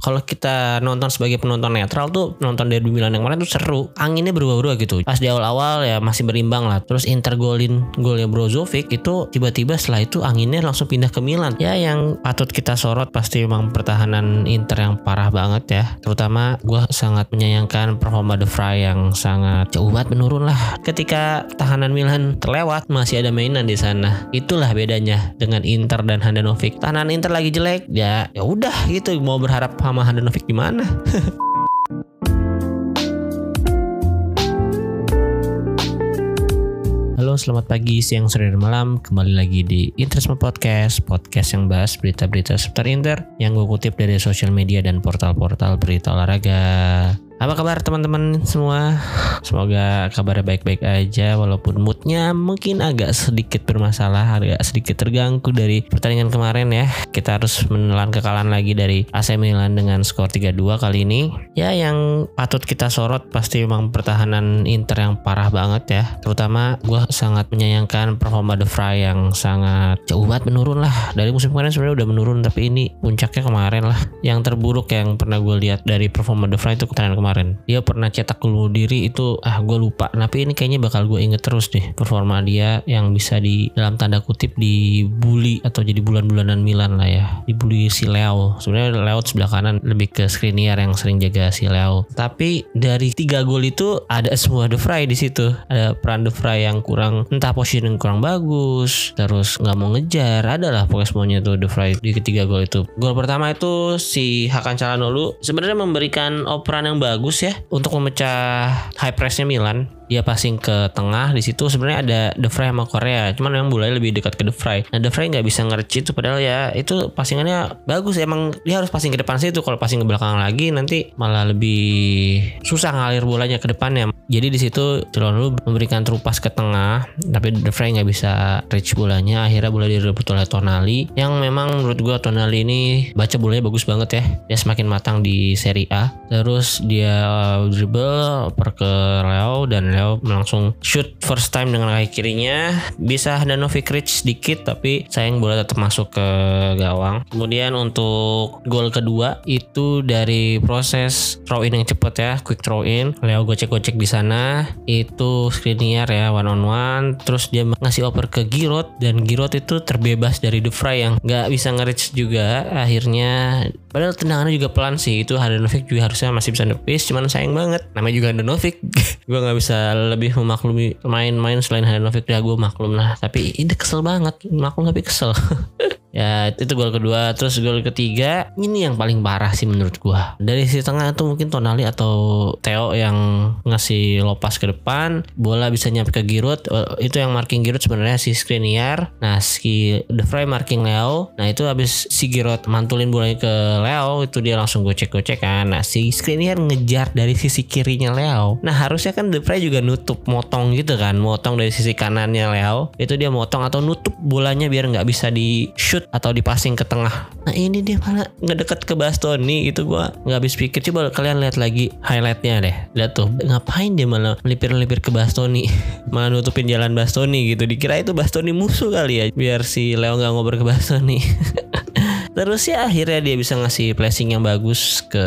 kalau kita nonton sebagai penonton netral tuh nonton dari Milan yang kemarin tuh seru. Anginnya berubah-ubah gitu. Pas di awal-awal ya masih berimbang lah. Terus Inter golin golnya Brozovic itu tiba-tiba setelah itu anginnya langsung pindah ke Milan. Ya yang patut kita sorot pasti memang pertahanan Inter yang parah banget ya. Terutama gue sangat menyayangkan performa De Vrij yang sangat jauh menurun lah. Ketika tahanan Milan terlewat masih ada mainan di sana. Itulah bedanya dengan Inter dan Handanovic. Tahanan Inter lagi jelek ya ya udah gitu. Mau berharap sama Handanovic gimana Halo, selamat pagi, siang, sore, dan malam. Kembali lagi di Interisme Podcast, podcast yang bahas berita-berita seputar Inter yang gue kutip dari sosial media dan portal-portal berita olahraga. Apa kabar teman-teman semua? Semoga kabarnya baik-baik aja walaupun moodnya mungkin agak sedikit bermasalah, agak sedikit terganggu dari pertandingan kemarin ya. Kita harus menelan kekalahan lagi dari AC Milan dengan skor 3-2 kali ini. Ya yang patut kita sorot pasti memang pertahanan Inter yang parah banget ya. Terutama gue sangat menyayangkan performa De Vrij yang sangat jauh banget menurun lah. Dari musim kemarin sebenarnya udah menurun tapi ini puncaknya kemarin lah. Yang terburuk yang pernah gue lihat dari performa De Vrij itu pertandingan kemarin kemarin. Dia pernah cetak bunuh diri itu ah gue lupa. Tapi ini kayaknya bakal gue inget terus deh performa dia yang bisa di dalam tanda kutip dibully atau jadi bulan-bulanan Milan lah ya. Dibully si Leo. Sebenarnya Leo sebelah kanan lebih ke Skriniar yang sering jaga si Leo. Tapi dari tiga gol itu ada semua De Vrij di situ. Ada peran De Vrij yang kurang entah positioning kurang bagus terus nggak mau ngejar. Adalah pokoknya semuanya tuh De Vrij di ketiga gol itu. Gol pertama itu si Hakan Calhanoglu sebenarnya memberikan operan yang bagus bagus ya untuk memecah high pressnya Milan dia passing ke tengah di situ sebenarnya ada De Vrij sama Korea cuman memang boleh lebih dekat ke De Vrij nah De Vrij nggak bisa ngerci itu padahal ya itu passingannya bagus. Emang dia harus passing ke depan situ kalau passing ke belakang lagi nanti malah lebih susah ngalir bolanya ke depannya. Jadi di situ lu memberikan terupas ke tengah tapi De Vrij nggak bisa reach bolanya. Akhirnya bola direbut oleh Tonali yang memang menurut gua Tonali ini baca bolanya bagus banget ya. Dia semakin matang di Serie A. Terus dia dribble per ke Leo dan Leo Leo langsung shoot first time dengan kaki kirinya. Bisa Danovic reach sedikit tapi sayang bola tetap masuk ke gawang. Kemudian untuk gol kedua itu dari proses throw in yang cepet ya quick throw in Leo gocek-gocek di sana. Itu Skriniar ya one on one terus dia ngasih oper ke Giroud dan Giroud itu terbebas dari De Vrij yang nggak bisa nge-reach juga. Akhirnya padahal tendangannya juga pelan sih. Itu Handanovic juga harusnya masih bisa nepis cuman sayang banget. Namanya juga Handanovic gue nggak bisa lebih memaklumi main-main selain Handanovic ya gue maklum lah. Tapi ini kesel banget. Maklum tapi kesel Ya itu gol kedua. Terus gol ketiga Ini yang paling parah sih menurut gua. Dari sisi tengah itu mungkin Tonali atau Theo yang ngasih lopas ke depan Bola bisa nyampe ke Giroud. Eh, Itu yang marking Giroud sebenarnya si Skriniar. Nah si De Vrij marking Leo. Nah itu habis si Giroud mantulin bolanya ke Leo Itu dia langsung gocek-gocek kan Nah si Skriniar ngejar dari sisi kirinya Leo. Nah harusnya kan De Vrij juga nutup Motong gitu kan. Motong dari sisi kanannya Leo. Itu dia motong atau nutup bolanya biar nggak bisa di shoot shoot atau passing ke tengah. Nah ini dia malah ngedeket ke Bastoni itu gue nggak habis pikir. Coba kalian lihat lagi highlightnya deh. Lihat tuh ngapain dia malah melipir-melipir ke Bastoni, malah nutupin jalan Bastoni gitu. Dikira itu Bastoni musuh kali ya, biar si Leo nggak ngobrol ke Bastoni. Terus ya akhirnya dia bisa ngasih placing yang bagus ke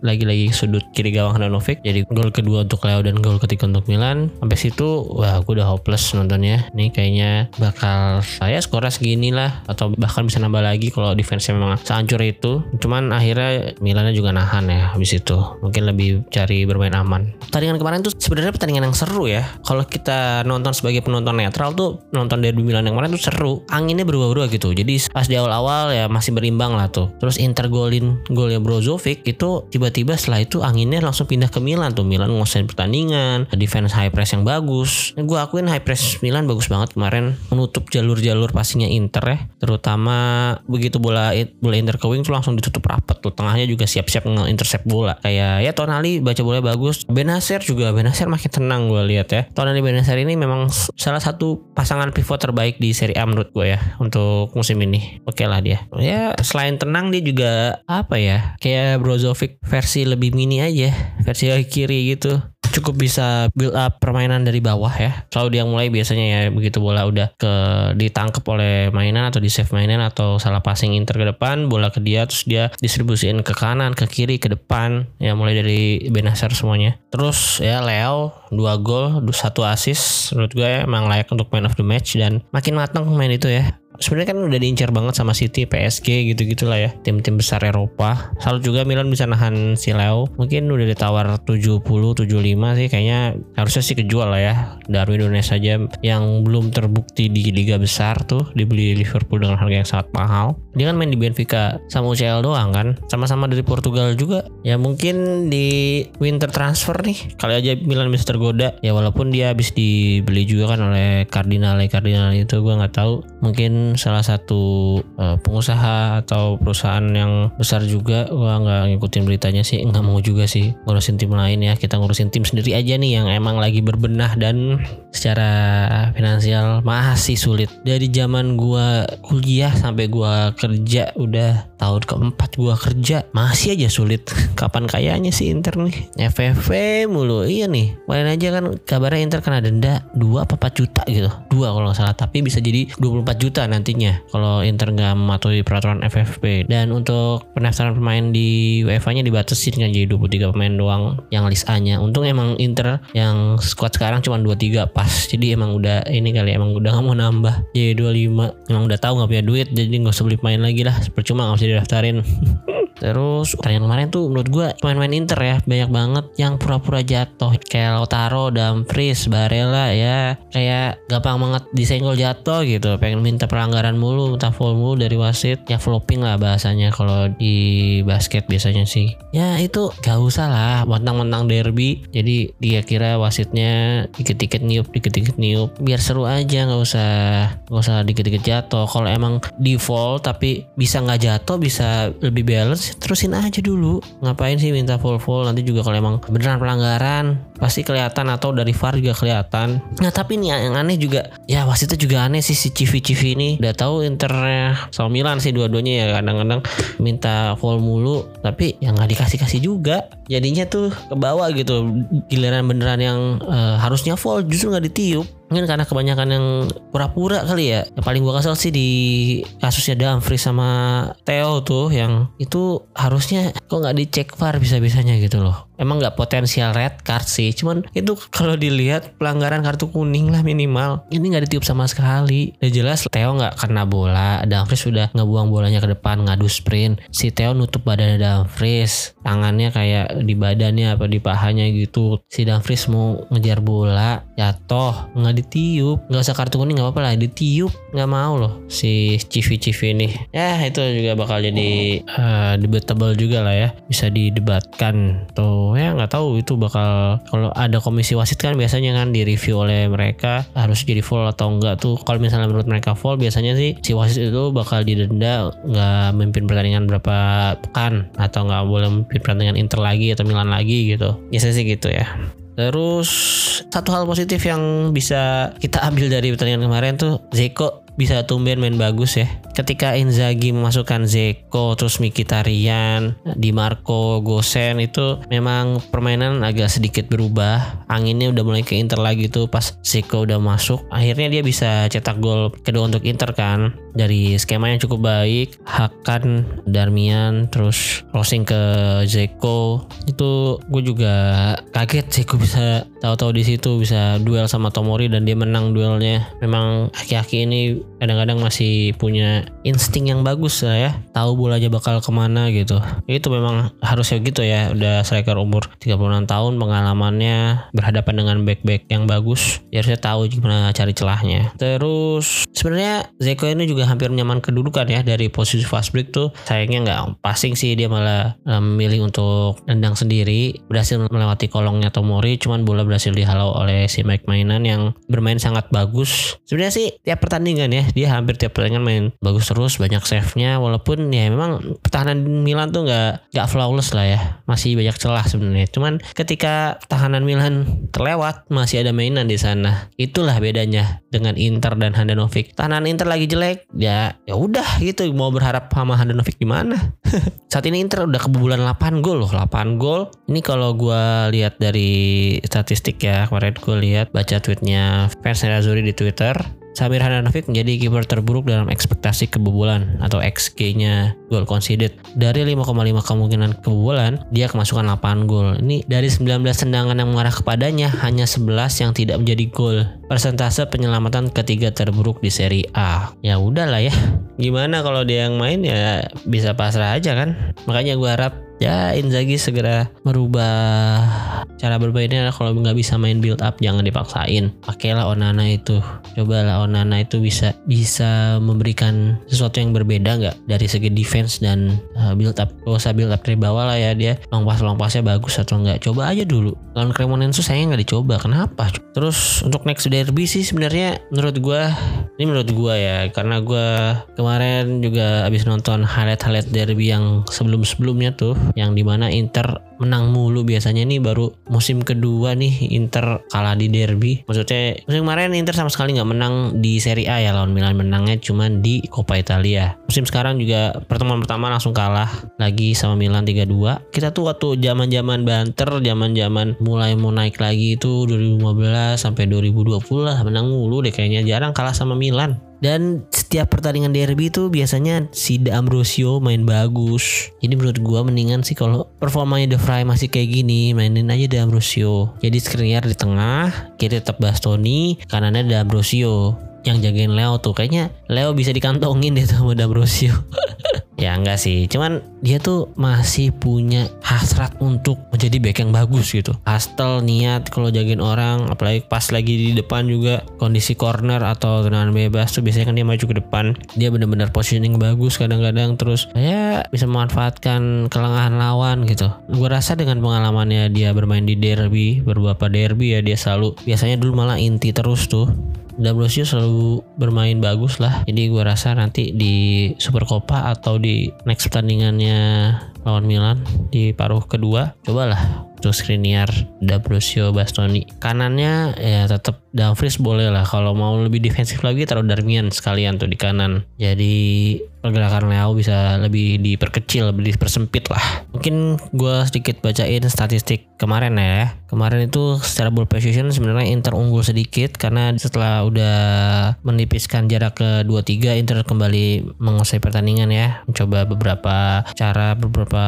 lagi-lagi sudut kiri gawang Handanovic. Jadi gol kedua untuk Leo dan gol ketiga untuk Milan. Sampai situ wah gue udah hopeless nontonnya. Ini kayaknya bakal saya skornya segini lah atau bahkan bisa nambah lagi kalau defense memang sehancur itu. Cuman akhirnya Milannya juga nahan ya habis itu. Mungkin lebih cari bermain aman. Pertandingan kemarin tuh sebenarnya pertandingan yang seru ya. Kalau kita nonton sebagai penonton netral tuh nonton dari Milan yang kemarin tuh seru. Anginnya berubah-ubah gitu. Jadi pas di awal-awal ya masih masih berimbang lah tuh. Terus Inter golin golnya Brozovic itu tiba-tiba setelah itu anginnya langsung pindah ke Milan tuh. Milan nguasain pertandingan, defense high press yang bagus. Gue akuin high press Milan bagus banget kemarin menutup jalur-jalur passingnya Inter ya. Terutama begitu bola bola Inter ke wing tuh langsung ditutup rapet tuh. Tengahnya juga siap-siap nge-intercept bola. Kayak ya Tonali baca bola bagus. Benacer juga Benacer makin tenang gue lihat ya. Tonali Benacer ini memang salah satu pasangan pivot terbaik di Serie A menurut gue ya untuk musim ini. Oke okay lah dia. Ya selain tenang dia juga apa ya kayak Brozovic versi lebih mini aja versi kiri gitu cukup bisa build up permainan dari bawah ya. Selalu dia mulai biasanya ya begitu bola udah ke ditangkap oleh mainan atau di save mainan atau salah passing Inter ke depan, bola ke dia terus dia distribusiin ke kanan, ke kiri, ke depan ya mulai dari Benacer semuanya. Terus ya Leo dua gol, satu assist menurut gue emang layak untuk man of the match dan makin matang main itu ya sebenarnya kan udah diincar banget sama City, PSG gitu-gitu lah ya. Tim-tim besar Eropa. Selalu juga Milan bisa nahan si Leo. Mungkin udah ditawar 70, 75 sih kayaknya harusnya sih kejual lah ya. Darwin Nunes saja yang belum terbukti di liga besar tuh dibeli Liverpool dengan harga yang sangat mahal. Dia kan main di Benfica sama UCL doang kan. Sama-sama dari Portugal juga. Ya mungkin di winter transfer nih kali aja Milan bisa tergoda. Ya walaupun dia habis dibeli juga kan oleh Cardinale Cardinale itu gue nggak tahu. Mungkin salah satu uh, pengusaha atau perusahaan yang besar juga. Gua nggak ngikutin beritanya sih nggak mau juga sih ngurusin tim lain ya. Kita ngurusin tim sendiri aja nih yang emang lagi berbenah dan secara finansial masih sulit. Dari zaman gua kuliah sampai gua kerja udah tahun keempat gua kerja masih aja sulit. Kapan kayaknya sih Inter nih? FFV mulu. Iya nih main aja kan kabarnya Inter kena denda 2 apa 4 juta gitu. Dua kalau nggak salah tapi bisa jadi 24 juta nantinya kalau Inter nggak mematuhi peraturan FFP dan untuk pendaftaran pemain di UEFA nya dibatasi dengan jadi 23 pemain doang yang list A nya untung emang Inter yang squad sekarang cuma 23 pas. Jadi emang udah ini kali emang udah nggak mau nambah. Jadi 25 emang udah tahu nggak punya duit jadi nggak usah beli pemain lagi lah. Percuma nggak usah didaftarin Terus pertandingan kemarin tuh menurut gue pemain-pemain Inter ya banyak banget yang pura-pura jatuh. Kayak Lautaro, Dumfries, Barella ya. Kayak gampang banget disenggol jatuh gitu. Pengen minta pelanggaran mulu minta foul mulu dari wasit. Ya flopping lah bahasanya kalau di basket biasanya sih. Ya itu gak usah lah mentang-mentang derby. Jadi dia kira wasitnya dikit-dikit niup dikit-dikit niup. Biar seru aja nggak usah nggak usah dikit-dikit jatuh. Kalau emang default tapi bisa nggak jatuh bisa lebih balance terusin aja dulu. Ngapain sih minta full full nanti juga kalau emang beneran pelanggaran pasti kelihatan atau dari VAR juga kelihatan. Nah tapi nih yang aneh juga ya wasitnya juga aneh sih si Civi Civi ini. Udah tahu internya sama Milan sih dua-duanya ya kadang-kadang minta full mulu tapi yang nggak dikasih kasih juga. Jadinya tuh ke bawah gitu giliran beneran yang uh, harusnya full justru nggak ditiup. Mungkin karena kebanyakan yang pura-pura kali ya. Yang paling gua kesel sih di kasusnya Dumfries sama Theo tuh yang itu harusnya kok nggak dicek VAR bisa-bisanya gitu loh emang nggak potensial red card sih cuman itu kalau dilihat pelanggaran kartu kuning lah minimal. Ini nggak ditiup sama sekali. Udah jelas Theo nggak kena bola Dumfries sudah ngebuang bolanya ke depan ngadu sprint. Si Theo nutup badan Dumfries tangannya kayak di badannya apa di pahanya gitu. Si Dumfries mau ngejar bola jatuh nggak ditiup. Nggak usah kartu kuning nggak apa-apa lah. Ditiup nggak mau loh si Civi Civi ini. Ya itu juga bakal jadi uh, debatable juga lah ya. Bisa didebatkan. Tuh ya nggak tahu itu bakal kalau ada komisi wasit kan biasanya kan di review oleh mereka harus jadi full atau enggak tuh. Kalau misalnya menurut mereka full biasanya sih si wasit itu bakal didenda nggak memimpin pertandingan berapa pekan atau nggak boleh memimpin pertandingan Inter lagi atau Milan lagi gitu. Biasanya sih gitu ya Terus satu hal positif yang bisa kita ambil dari pertandingan kemarin tuh Zeko bisa tumben main bagus ya. Ketika Inzaghi memasukkan Zeko terus Mkhitaryan, Di Marco, Gosen itu memang permainan agak sedikit berubah. Anginnya udah mulai ke Inter lagi tuh pas Zeko udah masuk. Akhirnya dia bisa cetak gol kedua untuk Inter kan. Dari skema yang cukup baik, Hakan, Darmian, terus crossing ke Zeko. Itu gue juga kaget Zeko bisa tahu-tahu di situ bisa duel sama Tomori dan dia menang duelnya. Memang aki-aki ini kadang-kadang masih punya insting yang bagus lah ya. Tahu bolanya bakal ke mana gitu. Itu memang harusnya gitu ya udah striker umur 36 tahun pengalamannya berhadapan dengan back-back yang bagus. Ya harusnya tahu gimana cari celahnya. Terus sebenarnya Zeko ini juga hampir nyaman kedudukan ya dari posisi fast break tuh. Sayangnya nggak passing sih dia malah memilih untuk nendang sendiri. Berhasil melewati kolongnya Tomori cuman bola berhasil dihalau oleh si Mike Mainan yang bermain sangat bagus. Sebenarnya sih tiap pertandingan ya dia hampir tiap pertandingan main bagus terus banyak save-nya walaupun ya memang pertahanan Milan tuh nggak nggak flawless lah ya masih banyak celah sebenarnya. Cuman ketika tahanan Milan terlewat masih ada mainan di sana. Itulah bedanya dengan Inter dan Handanovic. Tahanan Inter lagi jelek ya ya udah gitu. Mau berharap sama Handanovic gimana? Saat ini Inter udah kebobolan 8 gol loh 8 gol. Ini kalau gue lihat dari statistik ya kemarin gue lihat baca tweetnya fans Nerazzurri di Twitter Samir Handanovic menjadi kiper terburuk dalam ekspektasi kebobolan atau XG-nya goal conceded. Dari 5,5 kemungkinan kebobolan, dia kemasukan 8 gol. Ini dari 19 tendangan yang mengarah kepadanya, hanya 11 yang tidak menjadi gol. Persentase penyelamatan ketiga terburuk di Serie A. Ya udahlah ya. Gimana kalau dia yang main ya bisa pasrah aja kan. Makanya gue harap ya Inzaghi segera merubah cara bermainnya kalau nggak bisa main build up jangan dipaksain. Pakailah Onana itu. Cobalah Onana itu bisa bisa memberikan sesuatu yang berbeda nggak? Dari segi defense dan uh, build up. Gak usah build up dari bawah lah ya dia. Long pass long passnya bagus atau enggak coba aja dulu. Lawan Cremonense saya nggak dicoba. Kenapa? Terus untuk next derby sih sebenarnya menurut gue ini menurut gue ya. Karena gue kemarin juga abis nonton highlight-highlight derby yang sebelum-sebelumnya tuh yang di mana Inter menang mulu biasanya nih baru musim kedua nih Inter kalah di derby. Maksudnya musim kemarin Inter sama sekali nggak menang di Serie A ya lawan Milan menangnya cuma di Coppa Italia. Musim sekarang juga pertemuan pertama langsung kalah lagi sama Milan 3-2 kita tuh waktu zaman zaman banter zaman zaman mulai mau naik lagi itu 2015 sampai 2020 lah menang mulu deh kayaknya. Jarang kalah sama Milan dan setiap pertandingan derby itu biasanya si De Ambrosio main bagus. Jadi menurut gua mendingan sih kalau performanya De Vrij masih kayak gini, mainin aja De Ambrosio. Jadi Skriniar di tengah, kiri tetap Bastoni, kanannya De Ambrosio yang jagain Leo tuh. Kayaknya Leo bisa dikantongin deh sama D'Ambrosio. Ya enggak sih. Cuman dia tuh masih punya hasrat untuk menjadi back yang bagus gitu. Astel niat kalau jagain orang apalagi pas lagi di depan juga kondisi corner atau tendangan bebas tuh biasanya kan dia maju ke depan. Dia benar-benar positioning bagus kadang-kadang terus ya bisa memanfaatkan kelengahan lawan gitu. Gue rasa dengan pengalamannya dia bermain di derby beberapa derby ya dia selalu biasanya dulu malah inti terus tuh D'Ambrosio selalu bermain bagus lah. Jadi gue rasa nanti di Super Copa atau di next pertandingannya lawan Milan di paruh kedua, cobalah untuk Skriniar, D'Ambrosio, Bastoni. Kanannya ya tetap Dumfries boleh lah. Kalau mau lebih defensif lagi taruh Darmian sekalian tuh di kanan. Jadi pergerakan Leo bisa lebih diperkecil, lebih dipersempit lah. Mungkin gue sedikit bacain statistik kemarin ya. Kemarin itu secara ball position sebenarnya Inter unggul sedikit karena setelah udah menipiskan jarak ke 2-3 Inter kembali menguasai pertandingan ya. Mencoba beberapa cara, beberapa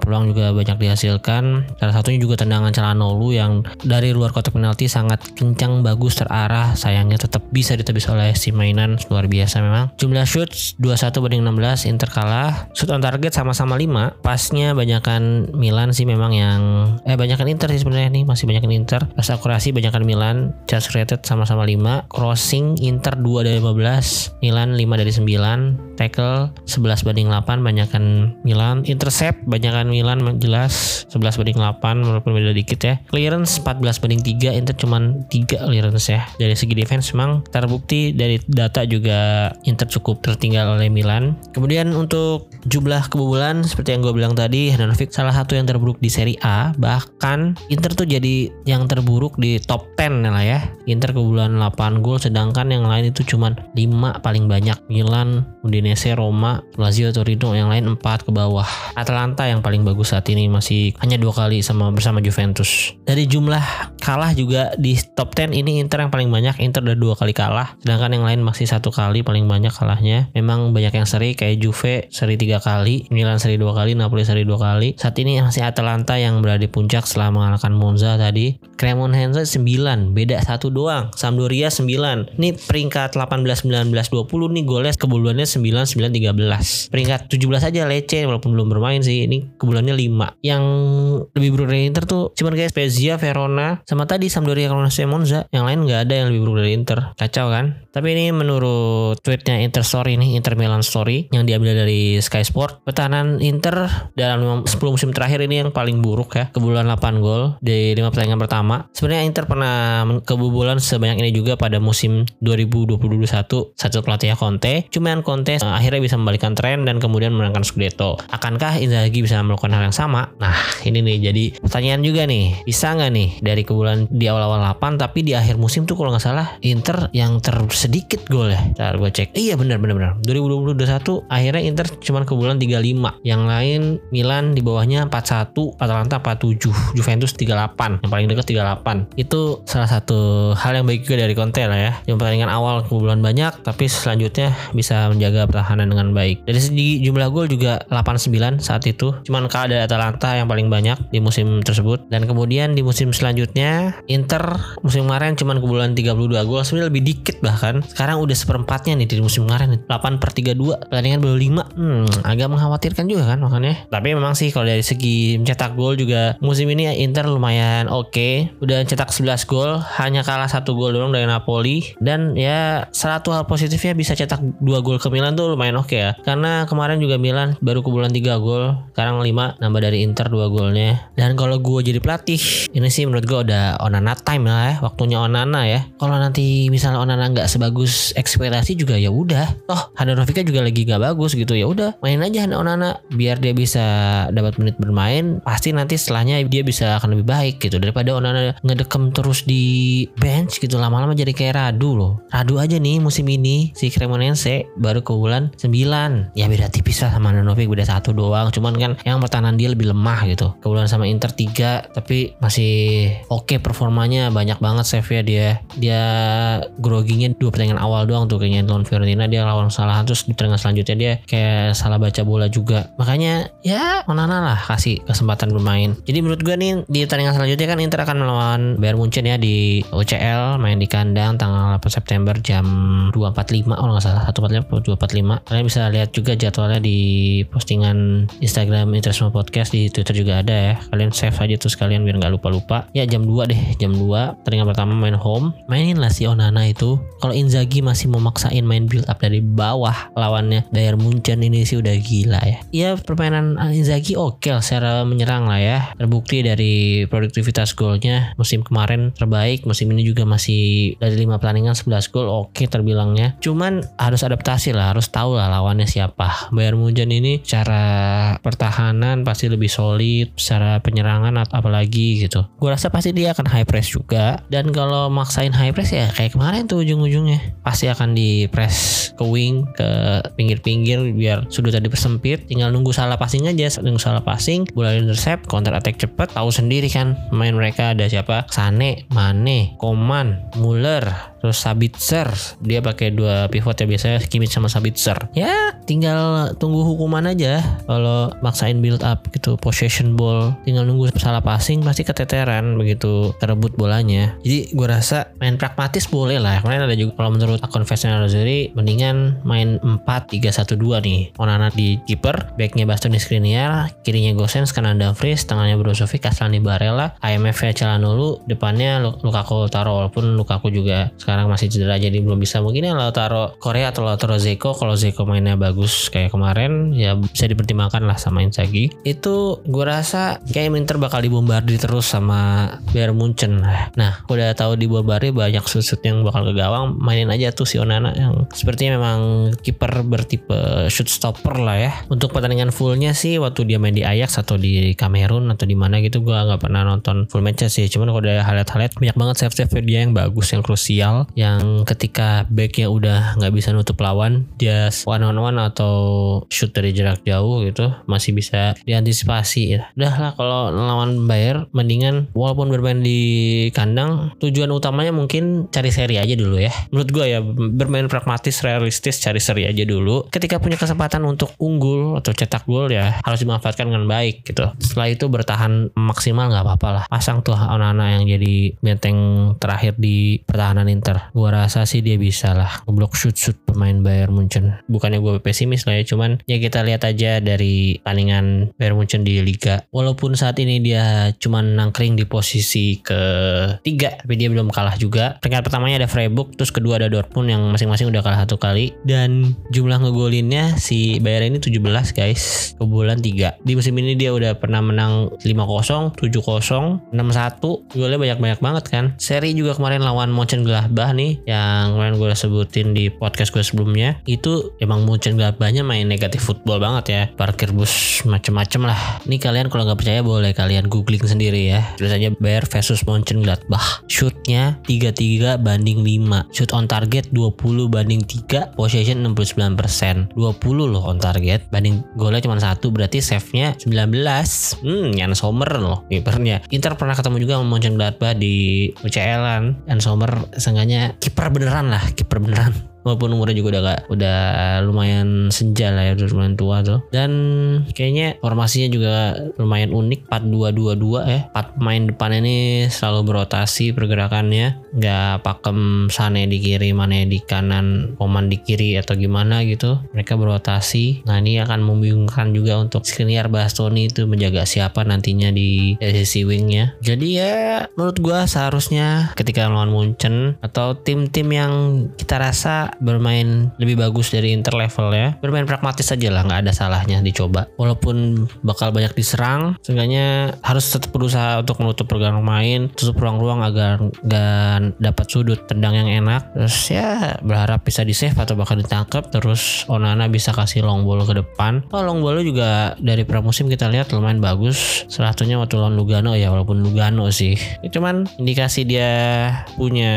peluang juga banyak dihasilkan. Salah satunya juga tendangan Calhanoglu yang dari luar kotak penalti sangat kencang, bagus, terarah. Sayangnya tetap bisa ditebis oleh si mainan luar biasa memang. Jumlah shoot 21 banding 16 Inter kalah. Shoot on target sama-sama 5. Pasnya banyakan Milan sih memang yang eh banyakan Inter sih sebenarnya nih, masih banyakan Inter. Pas akurasi banyakan Milan, chance created sama-sama 5. Crossing Inter 2 dari 15, Milan 5 dari 9. Tackle 11 banding 8 banyakan Milan. Intercept banyakan Milan jelas 11 banding 8 walaupun beda dikit ya. Clearance 14 banding 3 Inter cuman 3 clearance ya. Dari segi defense memang terbukti dari data juga Inter cukup tertinggal oleh Milan. Kemudian untuk jumlah kebobolan seperti yang gue bilang tadi Handanovic salah satu yang terburuk di Serie A. Bahkan Inter tuh jadi yang terburuk di top 10 lah ya. Inter kebobolan 8 gol sedangkan yang lain itu cuman 5 paling banyak. Milan, Udinese, Roma, Lazio, Torino yang lain 4 ke bawah. Atalanta yang paling bagus saat ini masih hanya dua kali sama bersama Juventus. Dari jumlah kalah juga di top 10 ini Inter yang paling banyak. Inter udah dua kali kalah sedangkan yang lain masih satu kali paling banyak kalahnya. Memang banyak yang seri kayak Juve seri tiga kali Milan seri dua kali Napoli seri dua kali. Saat ini masih Atalanta yang berada di puncak setelah mengalahkan Monza tadi. Cremonese 9 beda satu doang. Sampdoria 9 ini peringkat 18 19 20 nih golnya kebobolannya 9 9 13 peringkat 17 aja Lecce walaupun belum bermain sih. Ini kebobolannya 5 yang lebih buruk dari Inter tuh cuman kayak Spezia Verona sama tadi Sampdoria Cremonese Monza. Yang lain nggak ada yang lebih buruk dari Inter. Kacau kan? Tapi ini menurut tweetnya Inter Story nih Inter Milan story yang diambil dari Sky Sport. Pertahanan Inter dalam 10 musim terakhir ini yang paling buruk ya. Kebobolan 8 gol di 5 pertandingan pertama. Sebenarnya Inter pernah kebobolan sebanyak ini juga pada musim 2020-2021 satu pelatih Conte. Cuman Conte uh, akhirnya bisa membalikkan tren dan kemudian menangkan Scudetto. Akankah Inzaghi bisa melakukan hal yang sama? Nah, ini nih jadi pertanyaan juga nih. Bisa nggak nih dari kebobolan di awal-awal 8 tapi di akhir musim tuh kalau nggak salah Inter yang tersedikit gol ya. Ntar gue cek. Iya benar benar benar. 2020-2021 akhirnya Inter cuma kebobolan 35. Yang lain Milan di bawahnya 41, Atalanta 47, Juventus 38. Yang paling dekat 38. Itu salah satu hal yang baik juga dari Conte lah ya. Yang pertandingan awal kebobolan banyak tapi selanjutnya bisa menjaga pertahanan dengan baik. Dari segi jumlah gol juga 89 saat itu. Cuman kalah dari Atalanta yang paling banyak di musim tersebut. Dan kemudian di musim selanjutnya Inter musim kemarin cuma kebobolan 32 gol. Sebenarnya lebih dikit bahkan. Sekarang udah seperempatnya nih di musim kemarin 8 per 32 pertandingan baru 5 hmm, agak mengkhawatirkan juga kan makanya tapi memang sih kalau dari segi mencetak gol juga musim ini Inter lumayan oke. Udah cetak 11 gol hanya kalah satu gol doang dari Napoli. Dan ya salah satu hal positifnya bisa cetak 2 gol ke Milan tuh lumayan oke ya. Karena kemarin juga Milan baru kebobolan 3 gol sekarang 5 nambah dari Inter 2 golnya. Dan kalau gue jadi pelatih ini sih menurut gue udah Onana time lah ya waktunya Onana ya. Kalau nanti misalnya Onana nggak sebagus ekspektasi juga ya udah. Toh Handanovic juga lagi nggak bagus gitu. Ya udah main aja Onana biar dia bisa dapat menit bermain. Pasti nanti setelahnya dia bisa akan lebih baik gitu. Daripada Onana ngedekem terus di bench gitu lama-lama jadi kayak Radu loh. Radu aja nih musim ini si Cremonense baru ke bulan 9 ya beda tipis lah sama Handanovic beda satu doang. Cuman kan yang pertahanan dia lebih lemah gitu. Kebulan sama Inter 3 tapi masih oke okay performanya. Banyak banget save ya dia. Dia groginya dua pertandingan awal doang tuh kayaknya lawan Fiorentina. Dia lawan kesalahan terus di pertandingan selanjutnya dia kayak salah baca bola juga. Makanya ya Onana lah kasih kesempatan bermain. Jadi menurut gue nih di pertandingan selanjutnya kan Inter akan melawan Bayern Munchen ya di UCL main di kandang tanggal 8 September jam 2.45 oh nggak salah 1.45 2.45 kalian bisa lihat juga jadwalnya di postingan Instagram Interisme Podcast di Twitter juga ada ya. Kalian save aja terus kalian biar nggak lupa-lupa. Ya jam 2 deh jam 2 pertandingan pertama main home. Mainin lah si Onana itu. Kalau Inzaghi masih memaksain main build up dari bawah lawannya Bayern Munchen ini sih udah gila ya. Ya permainan Inzaghi oke okay secara menyerang lah ya. Terbukti dari produktivitas golnya musim kemarin terbaik, musim ini juga masih dari 5 pertandingan 11 gol oke terbilangnya. Cuman harus adaptasi lah, harus tahu lah lawannya siapa. Bayern Munchen ini cara pertahanan pasti lebih solid, secara penyerangan atau apalagi gitu. Gue rasa pasti dia akan high press juga dan kalau maksain high press ya kayak kemarin tuh ujung-ujungnya pasti akan di press ke wing ke pinggir-pinggir biar sudutnya dipersempit tinggal nunggu salah passing aja. Nunggu salah passing bola intercept counter attack cepet. Tahu sendiri kan main mereka ada siapa. Sane Mane Koman Muller terus Sabitzer. Dia pakai dua pivot ya biasanya Kimmich sama Sabitzer. Ya tinggal tunggu hukuman aja. Kalau maksain build up gitu possession ball. Tinggal nunggu salah passing pasti keteteran begitu terebut bolanya. Jadi gue rasa main pragmatis boleh lah. Kemarin ada juga kalau menurut akun Fashion Rosary mendingan main 4-3-1-2 nih. Onana di keeper backnya Bastoni Skriniar kirinya Gosens kanan Dumfries tengahnya Brozovic Aslani Barella IMF nya Calhanoglu depannya Lukaku Taro walaupun Lukaku juga sekarang masih cedera jadi belum bisa. Mungkin ya Lautaro Korea atau Lautaro Zeko kalau Zeko mainnya bagus kayak kemarin ya bisa dipertimbangkan lah sama Inzaghi. Itu gue rasa kayak Inter bakal dibombardir terus sama Bayern Munchen. Nah udah tahu dibombardir banyak susut yang bakal ke gawang mainin aja tuh si Onana yang sepertinya memang kiper bertipe shoot stopper lah ya. Untuk pertandingan fullnya sih waktu dia main di Ajax atau di Kamerun atau di mana gitu gue nggak pernah nonton full match sih. Cuman kalau ada highlight-highlight banyak banget save-save dia yang bagus yang krusial yang ketika backnya udah nggak bisa nutup lawan dia one on one atau shoot dari jarak jauh gitu masih bisa diantisipasi. Ya udah lah kalau lawan Bayer mendingan walaupun bermain di kandang tujuan utamanya mungkin cari seri aja dulu ya. Menurut gue ya bermain pragmatis realistis cari seri aja dulu ketika punya kesempatan untuk unggul atau cetak gol ya harus dimanfaatkan dengan baik gitu setelah itu bertahan maksimal nggak apa-apa lah pasang tuh anak-anak yang jadi benteng terakhir di pertahanan Inter. Gua rasa sih dia bisa lah ngeblok shoot shoot pemain Bayern Munchen. Bukannya gue pesimis lah ya, cuman ya kita lihat aja dari tandingan Bayern Munchen di Liga. Walaupun saat ini dia cuman nangkring di posisi ketiga, tapi dia belum kalah juga. Peringkat pertamanya ada Freiburg, terus kedua ada Dortmund yang masing-masing udah kalah satu kali. Dan jumlah ngegolinnya si Bayern ini 17 guys, kebobolan 3. Di musim ini dia udah pernah menang 5-0, 7-0, 6-1. Golnya banyak-banyak banget kan. Seri juga kemarin lawan Mönchengladbach nih yang kemarin gue sebutin di podcast gue sebelumnya. Itu emang Mönchengladbachnya main negatif football banget ya. Parkir bus macem-macem lah. Ini kalian kalau nggak percaya boleh kalian googling sendiri ya. Terus aja Bayer versus Mönchengladbach. Shootnya 33 banding 5 shoot on target 20 banding 3 possession 69% 20 loh on target. Banding golnya cuma satu berarti save-nya 19 hmm Jan Sommer loh kipernya. Inter pernah ketemu juga sama Mönchengladbach di UCL kan Jan Sommer seenggaknya kiper beneran lah kiper beneran walaupun umurnya juga udah gak, udah lumayan senja lah ya udah lumayan tua tuh. Dan kayaknya formasinya juga lumayan unik 4-2-2-2 ya. 4 pemain depan ini selalu berotasi pergerakannya. Nggak pakem Sane di kiri Mane di kanan Koman di kiri atau gimana gitu. Mereka berotasi. Nah ini akan membingungkan juga untuk Skriniar Bastoni itu menjaga siapa nantinya di sisi wingnya. Jadi ya menurut gua seharusnya ketika lawan Munchen atau tim-tim yang kita rasa bermain lebih bagus dari Inter level ya. Bermain pragmatis aja lah nggak ada salahnya dicoba. Walaupun bakal banyak diserang seenggaknya harus tetap berusaha untuk menutup pergerakan main tutup ruang-ruang agar nggak dapat sudut tendang yang enak. Terus ya berharap bisa di save atau bahkan ditangkap. Terus Onana bisa kasih long ball ke depan. Oh long ball juga dari pramusim kita lihat lumayan bagus. Salah satunya waktu lawan Lugano ya walaupun Lugano sih. Ya, cuman indikasi dia punya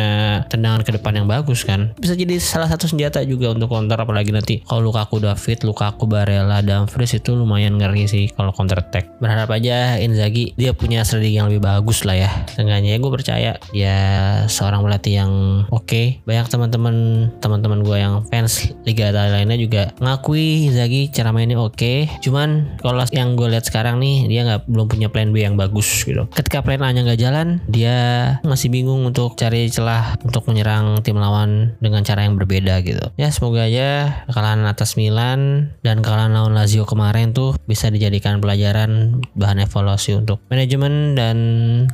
tendangan ke depan yang bagus kan. Bisa jadi salah satu senjata juga untuk counter apalagi nanti kalau Lukaku David, Lukaku Barella, Dumfries itu lumayan ngeri sih kalau counter attack. Berharap aja Inzaghi dia punya strategi yang lebih bagus lah ya. Seenggaknya ya gue percaya dia seorang pelatih yang oke. Okay. Banyak teman-teman teman-teman gue yang fans Liga Italia lainnya juga ngakui Inzaghi cara mainnya oke. Okay. Cuman kalau yang gue lihat sekarang nih dia nggak belum punya plan B yang bagus gitu. Ketika plan A nya nggak jalan, dia masih bingung untuk cari celah untuk menyerang tim lawan dengan cara yang berbeda beda gitu. Ya semoga aja kekalahan atas Milan dan kekalahan lawan Lazio kemarin tuh bisa dijadikan pelajaran bahan evaluasi untuk manajemen dan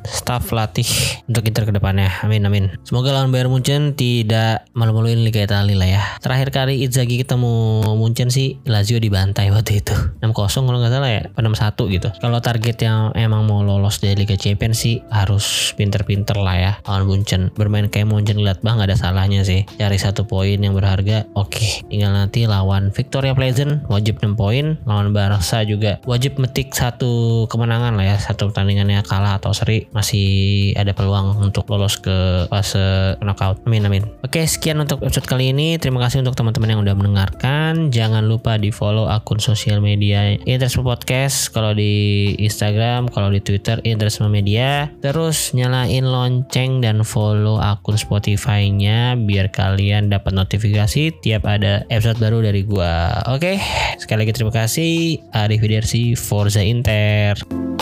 staff latih untuk Inter ke depannya. Amin amin. Semoga lawan Bayern Munchen tidak malu-maluin Liga Italia lah ya. Terakhir kali Inzaghi ketemu Munchen sih Lazio dibantai waktu itu. 6-0 kalau nggak salah ya, 6-1 gitu. Kalau target yang emang mau lolos dari Liga Champions sih harus pinter-pinter lah ya lawan Munchen. Bermain kayak Munchen lihat bang nggak ada salahnya sih. Cari satu poin poin yang berharga oke. Okay. tinggal nanti lawan Victoria Pleasant wajib 6 poin. Lawan Barca juga wajib metik satu kemenangan lah ya satu pertandingannya kalah atau seri. Masih ada peluang untuk lolos ke fase knockout. Amin amin. Oke okay, sekian untuk episode kali ini. Terima kasih untuk teman-teman yang udah mendengarkan. Jangan lupa di follow akun sosial media Interest Podcast. Kalau di Instagram kalau di Twitter Interest Media. Terus nyalain lonceng dan follow akun Spotify-nya biar kalian notifikasi tiap ada episode baru dari gua. Oke, sekali lagi terima kasih. Arif Widersi Forza Inter.